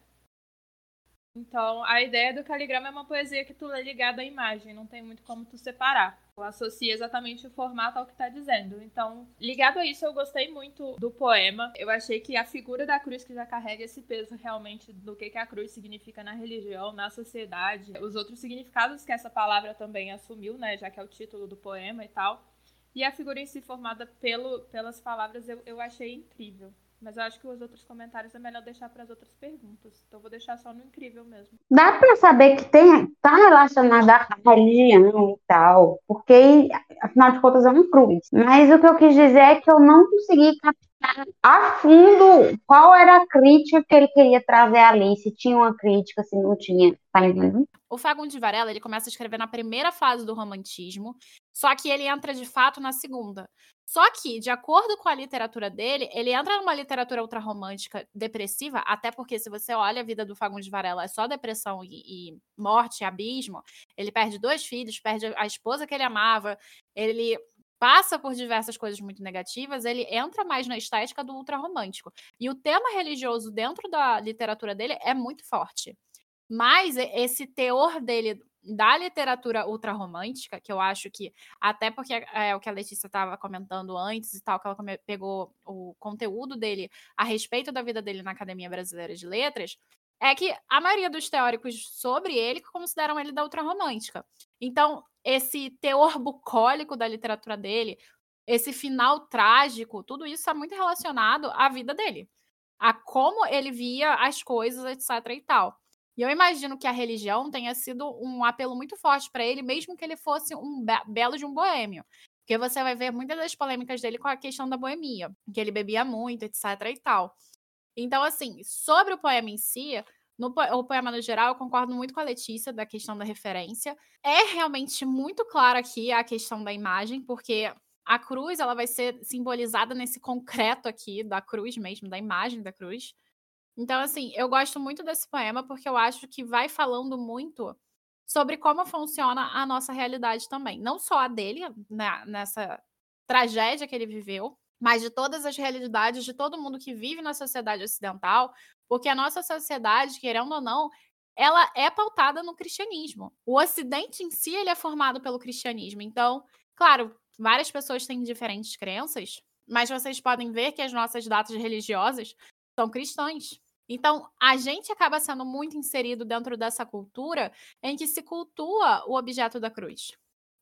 Então, a ideia do caligrama é uma poesia que tu lê ligada à imagem, não tem muito como tu separar. Tu associa exatamente o formato ao que tá dizendo. Então, ligado a isso, eu gostei muito do poema. Eu achei que a figura da cruz que já carrega esse peso realmente do que, que a cruz significa na religião, na sociedade, os outros significados que essa palavra também assumiu, né, já que é o título do poema e tal. E a figura em si formada pelo, pelas palavras eu, eu achei incrível. Mas eu acho que os outros comentários é melhor deixar para as outras perguntas. Então vou deixar só no incrível mesmo. Dá para saber que tem tá relacionada à religião e tal, porque afinal de contas é um cruz. Mas o que eu quis dizer é que eu não consegui captar a fundo qual era a crítica que ele queria trazer ali, se tinha uma crítica, se não tinha, tá entendendo? O Fagundes de Varela, ele começa a escrever na primeira fase do romantismo, só que ele entra de fato na segunda. Só que, de acordo com a literatura dele, ele entra numa literatura ultrarromântica depressiva, até porque se você olha a vida do Fagundes Varela, é só depressão e, e morte, abismo. Ele perde dois filhos, perde a esposa que ele amava, ele passa por diversas coisas muito negativas, ele entra mais na estética do ultrarromântico. E o tema religioso dentro da literatura dele é muito forte. Mas esse teor dele da literatura ultrarromântica, que eu acho que, até porque é, é o que a Letícia estava comentando antes e tal, que ela pegou o conteúdo dele a respeito da vida dele na Academia Brasileira de Letras, é que a maioria dos teóricos sobre ele consideram ele da ultrarromântica. Então, esse teor bucólico da literatura dele, esse final trágico, tudo isso é muito relacionado à vida dele, a como ele via as coisas, etc e tal. E eu imagino que a religião tenha sido um apelo muito forte para ele, mesmo que ele fosse um be belo de um boêmio. Porque você vai ver muitas das polêmicas dele com a questão da boemia, que ele bebia muito, etc e tal. Então, assim, sobre o poema em si, no o poema no geral, eu concordo muito com a Letícia da questão da referência. É realmente muito claro aqui a questão da imagem, porque a cruz ela vai ser simbolizada nesse concreto aqui da cruz mesmo, da imagem da cruz. Então, assim, eu gosto muito desse poema porque eu acho que vai falando muito sobre como funciona a nossa realidade também. Não só a dele, né, nessa tragédia que ele viveu, mas de todas as realidades de todo mundo que vive na sociedade ocidental, porque a nossa sociedade, querendo ou não, ela é pautada no cristianismo. O Ocidente em si ele é formado pelo cristianismo. Então, claro, várias pessoas têm diferentes crenças, mas vocês podem ver que as nossas datas religiosas são cristãs. Então, a gente acaba sendo muito inserido dentro dessa cultura em que se cultua o objeto da cruz.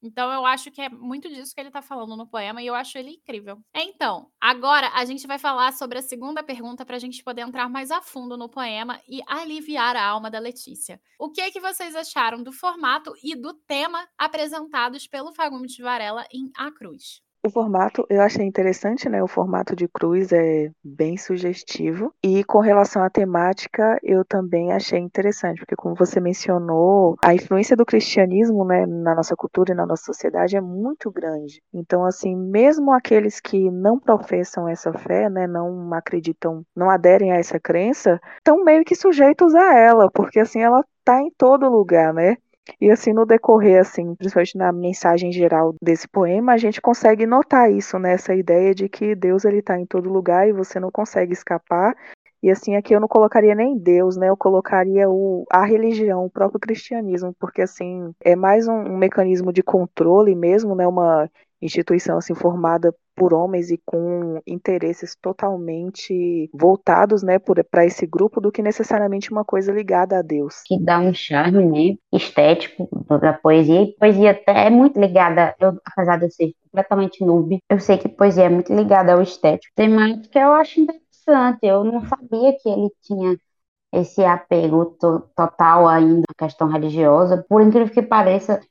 Então, eu acho que é muito disso que ele está falando no poema e eu acho ele incrível. Então, agora a gente vai falar sobre a segunda pergunta para a gente poder entrar mais a fundo no poema e aliviar a alma da Letícia. O que é que vocês acharam do formato e do tema apresentados pelo Fagundes Varela em A Cruz? O formato eu achei interessante, né? O formato de cruz é bem sugestivo. E com relação à temática, eu também achei interessante, porque como você mencionou, a influência do cristianismo, né, na nossa cultura e na nossa sociedade é muito grande. Então, assim, mesmo aqueles que não professam essa fé, né, não acreditam, não aderem a essa crença, estão meio que sujeitos a ela, porque assim ela está em todo lugar, né? E assim, no decorrer, assim, principalmente na mensagem geral desse poema, a gente consegue notar isso, né? Essa ideia de que Deus ele está em todo lugar e você não consegue escapar. E assim, aqui eu não colocaria nem Deus, né? Eu colocaria o, a religião, o próprio cristianismo, porque assim, é mais um, um mecanismo de controle mesmo, né? Uma instituição assim formada por homens e com interesses totalmente voltados, né, para esse grupo do que necessariamente uma coisa ligada a Deus. Que dá um charme, né, estético para a poesia. E poesia até é muito ligada, eu, apesar de eu ser completamente noob, eu sei que poesia é muito ligada ao estético. Temática eu acho interessante. Eu não sabia que ele tinha esse apego to total ainda à questão religiosa. Por incrível que pareça,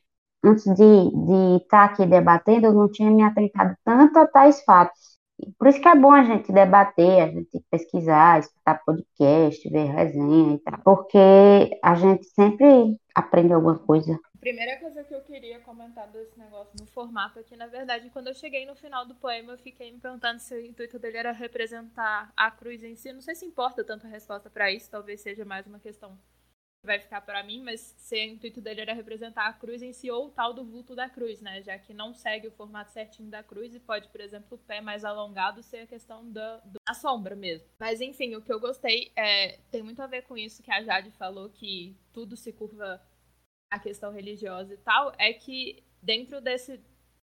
antes de estar tá aqui debatendo, eu não tinha me atentado tanto a tais fatos. Por isso que é bom a gente debater, a gente pesquisar, escutar podcast, ver resenha e tal, porque a gente sempre aprende alguma coisa. primeira coisa que eu queria comentar desse negócio no formato aqui, na verdade, quando eu cheguei no final do poema, eu fiquei me perguntando se o intuito dele era representar a cruz em si. Não sei se importa tanto a resposta para isso, talvez seja mais uma questão vai ficar para mim, mas se o intuito dele era representar a cruz em si ou o tal do vulto da cruz, né? Já que não segue o formato certinho da cruz e pode, por exemplo, o pé mais alongado ser a questão da, da sombra mesmo. Mas enfim, o que eu gostei é, tem muito a ver com isso que a Jade falou, que tudo se curva a questão religiosa e tal, é que dentro desse,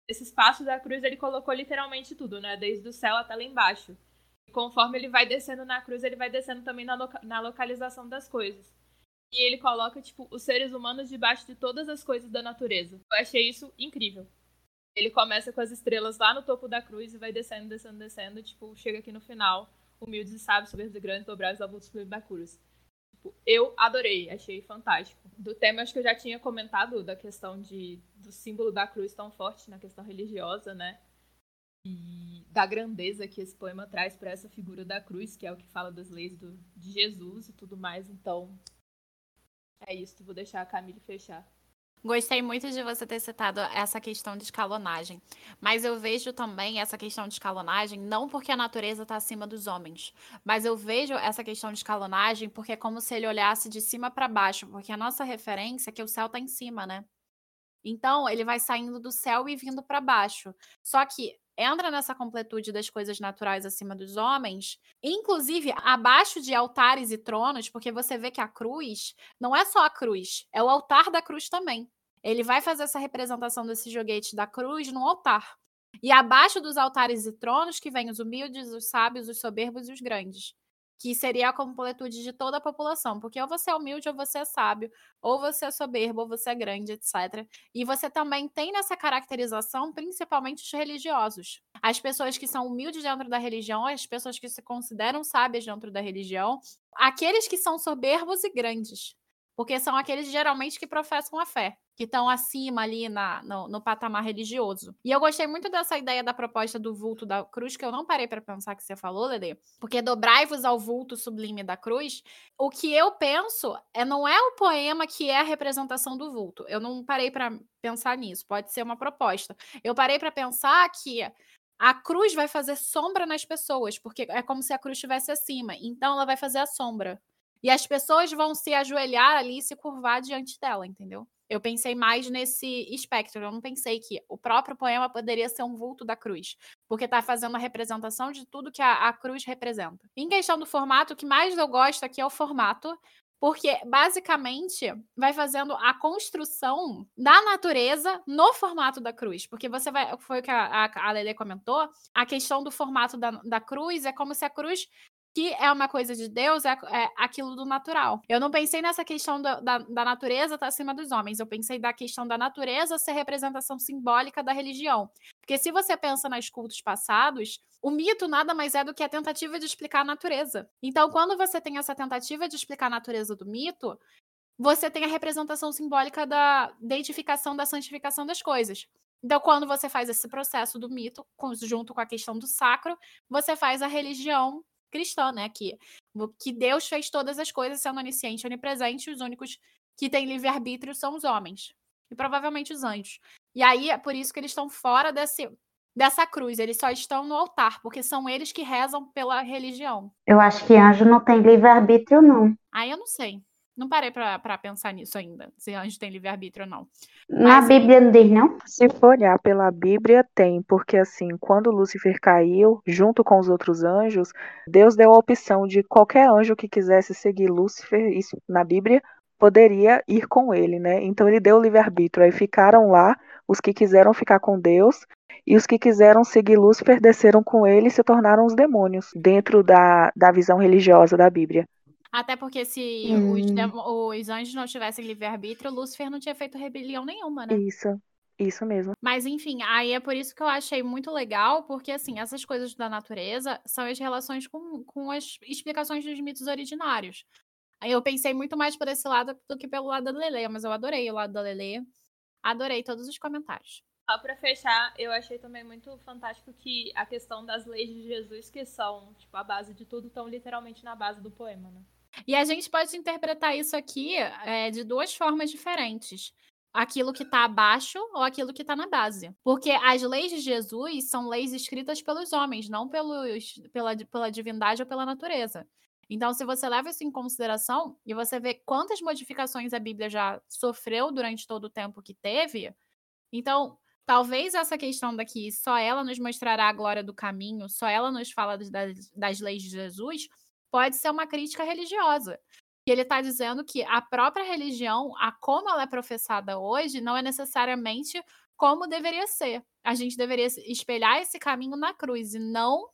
desse espaço da cruz ele colocou literalmente tudo, né? Desde o céu até lá embaixo. E conforme ele vai descendo na cruz, ele vai descendo também na, loca na localização das coisas. E ele coloca, tipo, os seres humanos debaixo de todas as coisas da natureza. Eu achei isso incrível. Ele começa com as estrelas lá no topo da cruz e vai descendo, descendo, descendo. Tipo, chega aqui no final, humildes e sábios, soberbos e grandes, dobrados, avulsos, bacuros. Tipo, eu adorei, achei fantástico. Do tema, acho que eu já tinha comentado da questão de, do símbolo da cruz tão forte na questão religiosa, né? E da grandeza que esse poema traz para essa figura da cruz, que é o que fala das leis do, de Jesus e tudo mais. Então, é isso, vou deixar a Camille fechar. Gostei muito de você ter citado essa questão de escalonagem. Mas eu vejo também essa questão de escalonagem não porque a natureza está acima dos homens, mas eu vejo essa questão de escalonagem porque é como se ele olhasse de cima para baixo, porque a nossa referência é que o céu está em cima, né? Então, ele vai saindo do céu e vindo para baixo. Só que entra nessa completude das coisas naturais acima dos homens, inclusive abaixo de altares e tronos, porque você vê que a cruz não é só a cruz, é o altar da cruz também. Ele vai fazer essa representação desse joguete da cruz no altar. E abaixo dos altares e tronos que vêm os humildes, os sábios, os soberbos e os grandes que seria a completude de toda a população, porque ou você é humilde ou você é sábio, ou você é soberbo ou você é grande, etc. E você também tem nessa caracterização principalmente os religiosos. As pessoas que são humildes dentro da religião, as pessoas que se consideram sábias dentro da religião, aqueles que são soberbos e grandes, porque são aqueles geralmente que professam a fé que estão acima ali na, no, no, patamar religioso. E eu gostei muito dessa ideia da proposta do vulto da cruz, que eu não parei para pensar que você falou, Lele, porque dobrai-vos ao vulto sublime da cruz. O que eu penso é não é o poema que é a representação do vulto. Eu não parei para pensar nisso. Pode ser uma proposta. Eu parei para pensar que a cruz vai fazer sombra nas pessoas, porque é como se a cruz estivesse acima. Então ela vai fazer a sombra. E as pessoas vão se ajoelhar ali e se curvar diante dela, entendeu? Eu pensei mais nesse espectro. Eu não pensei que o próprio poema poderia ser um vulto da cruz, porque está fazendo a representação de tudo que a, a cruz representa. Em questão do formato, o que mais eu gosto aqui é o formato, porque basicamente vai fazendo a construção da natureza no formato da cruz. Porque você vai. Foi o que a, a, a Lele comentou. A questão do formato da, da cruz é como se a cruz que é uma coisa de Deus é, é aquilo do natural. Eu não pensei nessa questão da, da, da natureza estar tá acima dos homens, eu pensei da questão da natureza ser representação simbólica da religião. Porque se você pensa nos cultos passados, o mito nada mais é do que a tentativa de explicar a natureza. Então, quando você tem essa tentativa de explicar a natureza do mito, você tem a representação simbólica da identificação da santificação das coisas. Então, quando você faz esse processo do mito, junto com a questão do sacro, você faz a religião cristã, né? Que, que Deus fez todas as coisas sendo onisciente e onipresente, os únicos que têm livre-arbítrio são os homens. E provavelmente os anjos. E aí é por isso que eles estão fora desse, dessa cruz, eles só estão no altar, porque são eles que rezam pela religião. Eu acho que anjo não tem livre-arbítrio, não. Aí eu não sei. Não parei para pensar nisso ainda, se anjo tem livre-arbítrio ou não. Na Mas, Bíblia não diz, não? Se for olhar pela Bíblia, tem, porque assim, quando Lúcifer caiu, junto com os outros anjos, Deus deu a opção de qualquer anjo que quisesse seguir Lúcifer, isso na Bíblia, poderia ir com ele, né? Então ele deu o livre-arbítrio. Aí ficaram lá os que quiseram ficar com Deus e os que quiseram seguir Lúcifer desceram com ele e se tornaram os demônios, dentro da, da visão religiosa da Bíblia. Até porque se hum. os, os, anjos não tivessem livre-arbítrio, Lúcifer não tinha feito rebelião nenhuma, né? Isso. Isso mesmo. Mas enfim, aí é por isso que eu achei muito legal, porque assim, essas coisas da natureza são as relações com, com as explicações dos mitos originários. Aí eu pensei muito mais por esse lado do que pelo lado da Lele, mas eu adorei o lado da Lele. Adorei todos os comentários. Só para fechar, eu achei também muito fantástico que a questão das leis de Jesus, que são, tipo, a base de tudo, estão literalmente na base do poema, né? E a gente pode interpretar isso aqui é, de duas formas diferentes. aquilo que está abaixo ou aquilo que está na base. Porque as leis de Jesus são leis escritas pelos homens, não pelos, pela, pela divindade ou pela natureza. Então, se você leva isso em consideração e você vê quantas modificações a Bíblia já sofreu durante todo o tempo que teve, então talvez essa questão daqui, só ela nos mostrará a glória do caminho, só ela nos fala das, das leis de Jesus, pode ser uma crítica religiosa. E ele está dizendo que a própria religião, a como ela é professada hoje, não é necessariamente como deveria ser. A gente deveria espelhar esse caminho na cruz e não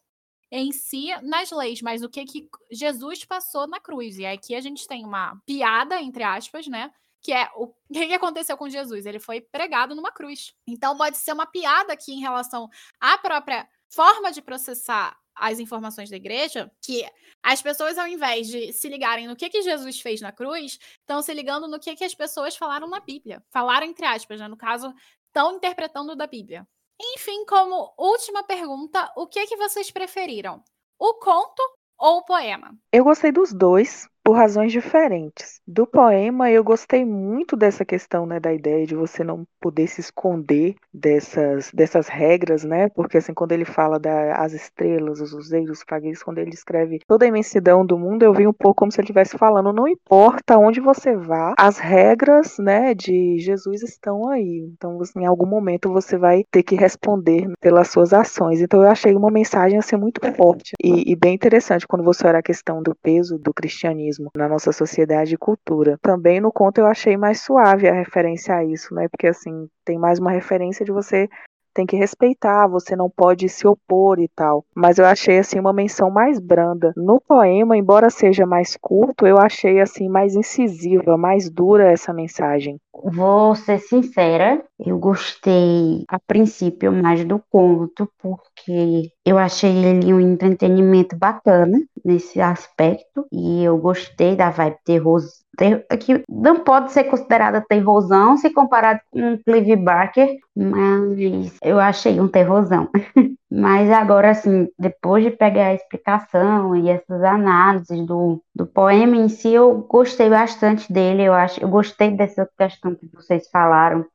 em si nas leis, mas o que que Jesus passou na cruz. E aqui a gente tem uma piada, entre aspas, né? Que é o, <laughs> que aconteceu com Jesus? Ele foi pregado numa cruz. Então pode ser uma piada aqui em relação à própria forma de processar as informações da igreja, que as pessoas, ao invés de se ligarem no que, que Jesus fez na cruz, estão se ligando no que, que as pessoas falaram na Bíblia. Falaram entre aspas, né? no caso, estão interpretando da Bíblia. Enfim, como última pergunta, o que, que vocês preferiram? O conto ou o poema? Eu gostei dos dois, por razões diferentes. Do poema, eu gostei muito dessa questão, né, da ideia de você não poder se esconder dessas, dessas regras, né? Porque assim, quando ele fala das estrelas, os useiros, os pragueiros, quando ele escreve toda a imensidão do mundo, eu vi um pouco como se ele estivesse falando, não importa onde você vá, as regras, né, de Jesus estão aí. Então, assim, em algum momento você vai ter que responder pelas suas ações. Então, eu achei uma mensagem assim muito forte e, e bem interessante quando você olha a questão do peso do cristianismo na nossa sociedade e cultura. Também no conto eu achei mais suave a referência a isso, né? Porque assim, tem mais uma referência de você tem que respeitar, você não pode se opor e tal. Mas eu achei assim uma menção mais branda. No poema, embora seja mais curto, eu achei assim mais incisiva, mais dura essa mensagem. Vou ser sincera, eu gostei a princípio mais do conto, porque eu achei ele um entretenimento bacana nesse aspecto, e eu gostei da vibe terror, ter, que não pode ser considerada terrorzão se comparado com Clive Barker, mas eu achei um terrorzão. <laughs> Mas agora, assim, depois de pegar a explicação e essas análises do, do poema em si, eu gostei bastante dele. Eu acho, eu gostei dessa questão que vocês falaram.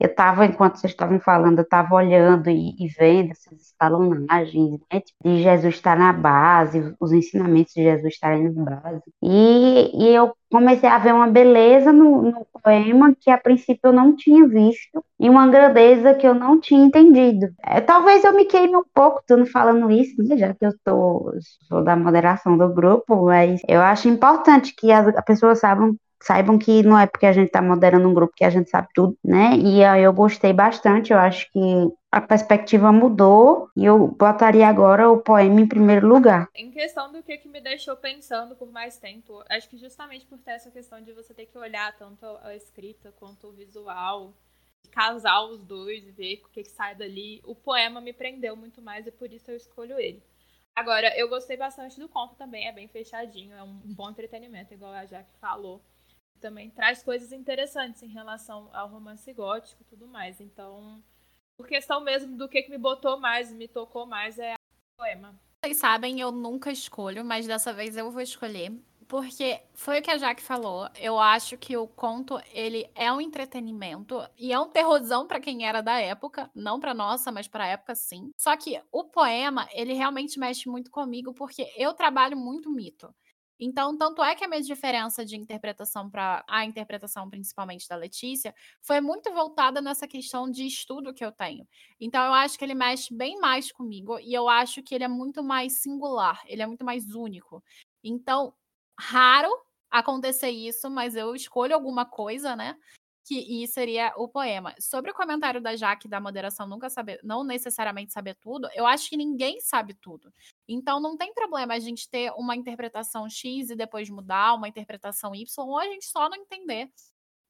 Eu estava, enquanto vocês estavam falando, eu estava olhando e, e, vendo essas escalonagens, né, de Jesus estar na base, os ensinamentos de Jesus estarem na base. E, e eu comecei a ver uma beleza no, no, poema que a princípio eu não tinha visto e uma grandeza que eu não tinha entendido. É, talvez eu me queime um pouco, tô falando isso, né, já que eu tô, sou da moderação do grupo, mas eu acho importante que as, as pessoas saibam saibam que não é porque a gente está moderando um grupo que a gente sabe tudo, né? E aí eu gostei bastante, eu acho que a perspectiva mudou e eu botaria agora o poema em primeiro lugar. Em questão do que, que me deixou pensando por mais tempo, acho que justamente por ter essa questão de você ter que olhar tanto a escrita quanto o visual, casar os dois e ver o que, que sai dali, o poema me prendeu muito mais e por isso eu escolho ele. Agora, eu gostei bastante do conto também, é bem fechadinho, é um bom entretenimento, igual a Jaque falou também traz coisas interessantes em relação ao romance gótico e tudo mais. Então, por questão mesmo do que, que me botou mais, me tocou mais, é o poema. Vocês sabem, eu nunca escolho, mas dessa vez eu vou escolher. Porque foi o que a Jaque falou. Eu acho que o conto, ele é um entretenimento e é um terrorzão para quem era da época, não para nossa, mas para a época sim. Só que o poema, ele realmente mexe muito comigo porque eu trabalho muito mito. Então, tanto é que a minha diferença de interpretação para a interpretação, principalmente da Letícia, foi muito voltada nessa questão de estudo que eu tenho. Então, eu acho que ele mexe bem mais comigo e eu acho que ele é muito mais singular, ele é muito mais único. Então, raro acontecer isso, mas eu escolho alguma coisa, né? Que e seria o poema. Sobre o comentário da Jaque da moderação nunca saber, não necessariamente saber tudo, eu acho que ninguém sabe tudo. Então não tem problema a gente ter uma interpretação X e depois mudar, uma interpretação Y, ou a gente só não entender.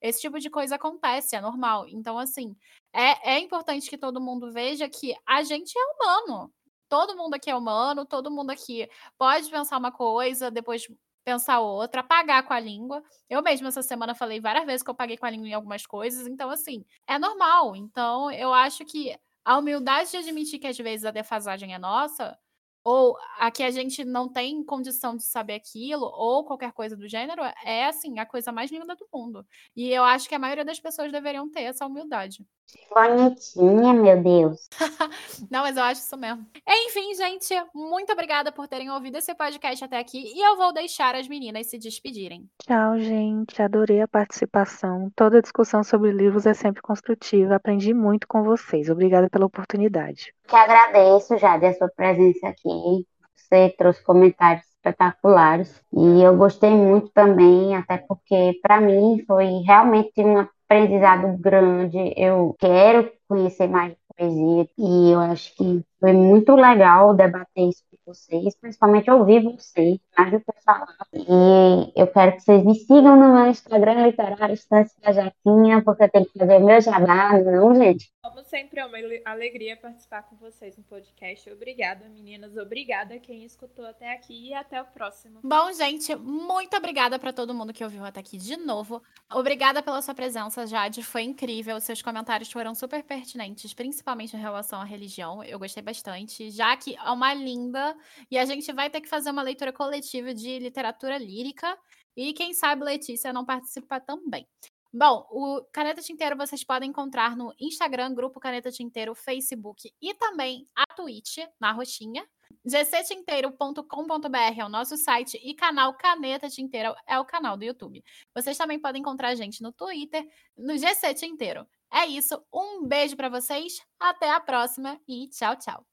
Esse tipo de coisa acontece, é normal. Então, assim, é, é importante que todo mundo veja que a gente é humano. Todo mundo aqui é humano, todo mundo aqui pode pensar uma coisa, depois pensar outra, apagar com a língua. Eu mesma essa semana falei várias vezes que eu paguei com a língua em algumas coisas, então assim, é normal. Então, eu acho que a humildade de admitir que às vezes a defasagem é nossa ou a que a gente não tem condição de saber aquilo, ou qualquer coisa do gênero, é assim, a coisa mais linda do mundo. E eu acho que a maioria das pessoas deveriam ter essa humildade. Bonitinha, meu Deus. <laughs> Não, mas eu acho isso mesmo. Enfim, gente, muito obrigada por terem ouvido esse podcast até aqui e eu vou deixar as meninas se despedirem. Tchau, gente. Adorei a participação. Toda discussão sobre livros é sempre construtiva. Aprendi muito com vocês. Obrigada pela oportunidade. Que agradeço, Jade, a sua presença aqui. Você trouxe comentários espetaculares e eu gostei muito também, até porque para mim foi realmente uma aprendizado grande. Eu quero conhecer mais poesia e eu acho que foi muito legal debater isso vocês, principalmente ouvir vocês, mais do que falar. E eu quero que vocês me sigam no meu Instagram literário Estância da Jaquinha, porque eu tenho que fazer meu jabá, não, gente? Como sempre, é uma alegria participar com vocês no podcast. Obrigada, meninas. Obrigada a quem escutou até aqui e até o próximo. Bom, gente, muito obrigada para todo mundo que ouviu até aqui de novo. Obrigada pela sua presença, Jade. Foi incrível. Seus comentários foram super pertinentes, principalmente em relação à religião. Eu gostei bastante. Já que é uma linda. E a gente vai ter que fazer uma leitura coletiva de literatura lírica. E quem sabe Letícia não participa também. Bom, o Caneta Tinteiro vocês podem encontrar no Instagram, Grupo Caneta Tinteiro, Facebook e também a Twitch, na roxinha. gctinteiro.com.br é o nosso site e canal Caneta Tinteiro é o canal do YouTube. Vocês também podem encontrar a gente no Twitter, no GC Tinteiro. É isso, um beijo para vocês, até a próxima e tchau, tchau.